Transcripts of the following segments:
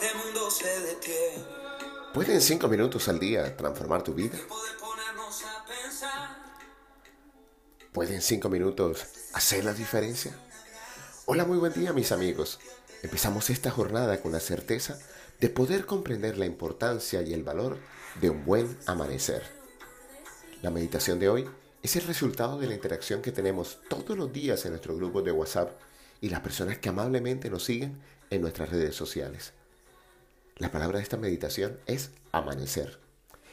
este mundo se detiene. ¿Pueden cinco minutos al día transformar tu vida? ¿Pueden cinco minutos hacer la diferencia? Hola, muy buen día mis amigos. Empezamos esta jornada con la certeza de poder comprender la importancia y el valor de un buen amanecer. La meditación de hoy es el resultado de la interacción que tenemos todos los días en nuestro grupo de WhatsApp y las personas que amablemente nos siguen en nuestras redes sociales. La palabra de esta meditación es amanecer.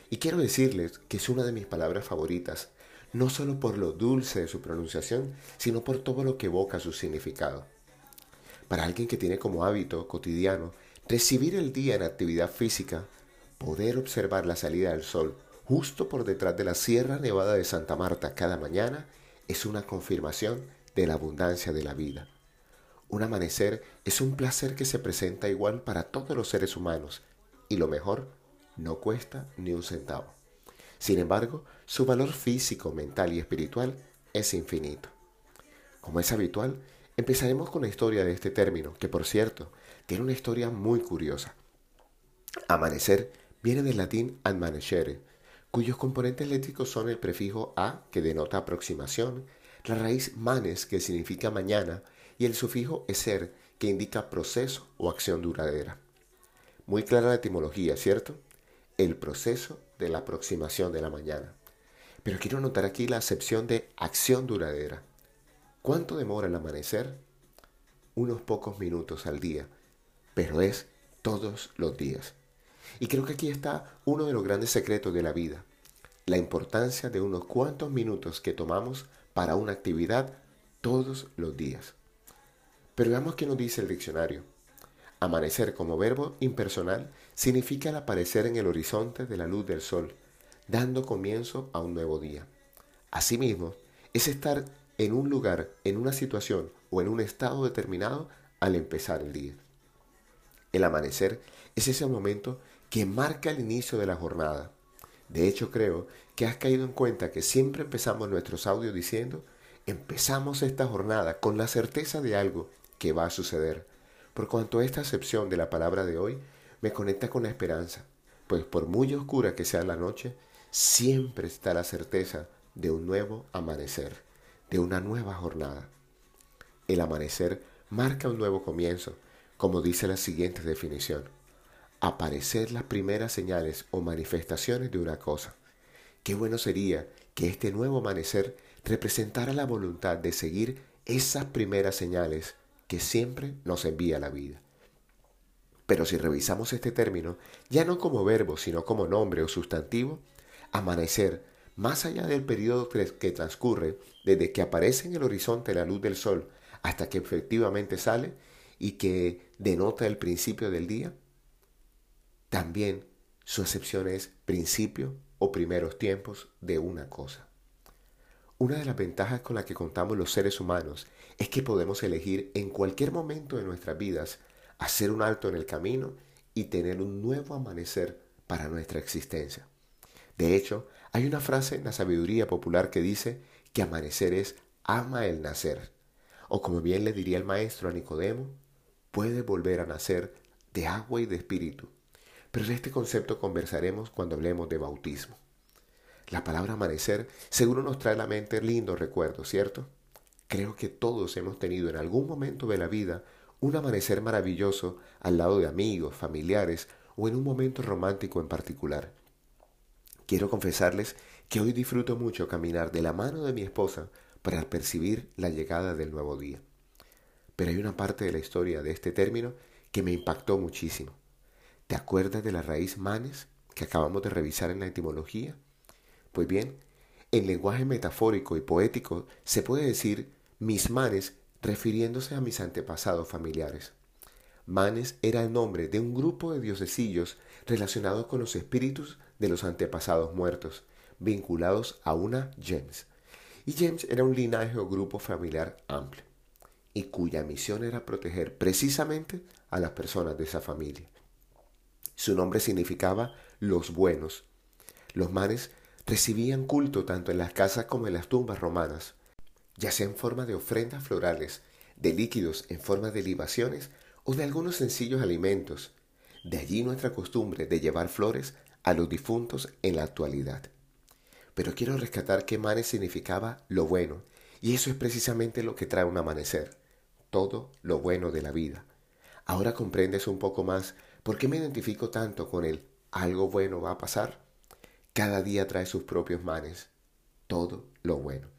Y quiero decirles que es una de mis palabras favoritas, no solo por lo dulce de su pronunciación, sino por todo lo que evoca su significado. Para alguien que tiene como hábito cotidiano recibir el día en actividad física, poder observar la salida del sol justo por detrás de la Sierra Nevada de Santa Marta cada mañana es una confirmación de la abundancia de la vida. Un amanecer es un placer que se presenta igual para todos los seres humanos y lo mejor, no cuesta ni un centavo. Sin embargo, su valor físico, mental y espiritual es infinito. Como es habitual, empezaremos con la historia de este término, que por cierto, tiene una historia muy curiosa. Amanecer viene del latín amanecere, cuyos componentes léxicos son el prefijo a, que denota aproximación, la raíz manes, que significa mañana, y el sufijo eser, que indica proceso o acción duradera. Muy clara la etimología, ¿cierto? El proceso de la aproximación de la mañana. Pero quiero notar aquí la acepción de acción duradera. ¿Cuánto demora el amanecer? Unos pocos minutos al día, pero es todos los días. Y creo que aquí está uno de los grandes secretos de la vida, la importancia de unos cuantos minutos que tomamos para una actividad todos los días. Pero veamos qué nos dice el diccionario. Amanecer como verbo impersonal significa el aparecer en el horizonte de la luz del sol, dando comienzo a un nuevo día. Asimismo, es estar en un lugar, en una situación o en un estado determinado al empezar el día. El amanecer es ese momento que marca el inicio de la jornada. De hecho, creo que has caído en cuenta que siempre empezamos nuestros audios diciendo, empezamos esta jornada con la certeza de algo que va a suceder, por cuanto esta acepción de la palabra de hoy me conecta con la esperanza, pues por muy oscura que sea la noche, siempre está la certeza de un nuevo amanecer, de una nueva jornada. El amanecer marca un nuevo comienzo, como dice la siguiente definición. Aparecer las primeras señales o manifestaciones de una cosa. Qué bueno sería que este nuevo amanecer representara la voluntad de seguir esas primeras señales que siempre nos envía la vida. Pero si revisamos este término, ya no como verbo, sino como nombre o sustantivo, amanecer, más allá del periodo que transcurre desde que aparece en el horizonte la luz del sol hasta que efectivamente sale y que denota el principio del día, también su acepción es principio o primeros tiempos de una cosa. Una de las ventajas con las que contamos los seres humanos es que podemos elegir en cualquier momento de nuestras vidas hacer un alto en el camino y tener un nuevo amanecer para nuestra existencia. De hecho, hay una frase en la sabiduría popular que dice que amanecer es ama el nacer. O como bien le diría el maestro a Nicodemo, puede volver a nacer de agua y de espíritu. Pero de este concepto conversaremos cuando hablemos de bautismo. La palabra amanecer seguro nos trae a la mente lindos recuerdos, ¿cierto? Creo que todos hemos tenido en algún momento de la vida un amanecer maravilloso al lado de amigos, familiares o en un momento romántico en particular. Quiero confesarles que hoy disfruto mucho caminar de la mano de mi esposa para percibir la llegada del nuevo día. Pero hay una parte de la historia de este término que me impactó muchísimo. ¿Te acuerdas de la raíz manes que acabamos de revisar en la etimología? Pues bien, en lenguaje metafórico y poético se puede decir mis manes refiriéndose a mis antepasados familiares. Manes era el nombre de un grupo de diosesillos relacionados con los espíritus de los antepasados muertos, vinculados a una James. Y James era un linaje o grupo familiar amplio, y cuya misión era proteger precisamente a las personas de esa familia. Su nombre significaba los buenos. Los manes recibían culto tanto en las casas como en las tumbas romanas, ya sea en forma de ofrendas florales, de líquidos en forma de libaciones o de algunos sencillos alimentos. De allí nuestra costumbre de llevar flores a los difuntos en la actualidad. Pero quiero rescatar que Manes significaba lo bueno, y eso es precisamente lo que trae un amanecer, todo lo bueno de la vida. Ahora comprendes un poco más por qué me identifico tanto con el algo bueno va a pasar. Cada día trae sus propios manes, todo lo bueno.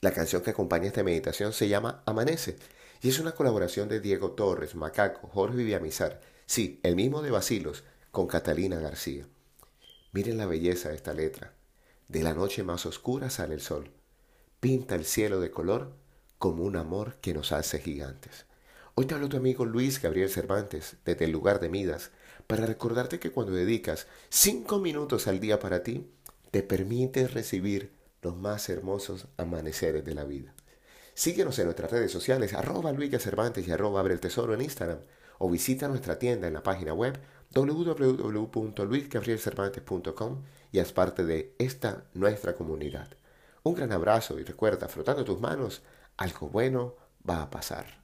La canción que acompaña esta meditación se llama Amanece y es una colaboración de Diego Torres, Macaco, Jorge Villamizar, sí, el mismo de Basilos, con Catalina García. Miren la belleza de esta letra. De la noche más oscura sale el sol. Pinta el cielo de color como un amor que nos hace gigantes. Hoy te hablo tu amigo Luis Gabriel Cervantes, desde el lugar de Midas, para recordarte que cuando dedicas cinco minutos al día para ti, te permites recibir los más hermosos amaneceres de la vida. Síguenos en nuestras redes sociales, arroba Luis Cervantes y arroba Abre el Tesoro en Instagram, o visita nuestra tienda en la página web www.luisgabrielcervantes.com y haz parte de esta nuestra comunidad. Un gran abrazo y recuerda, frotando tus manos, algo bueno va a pasar.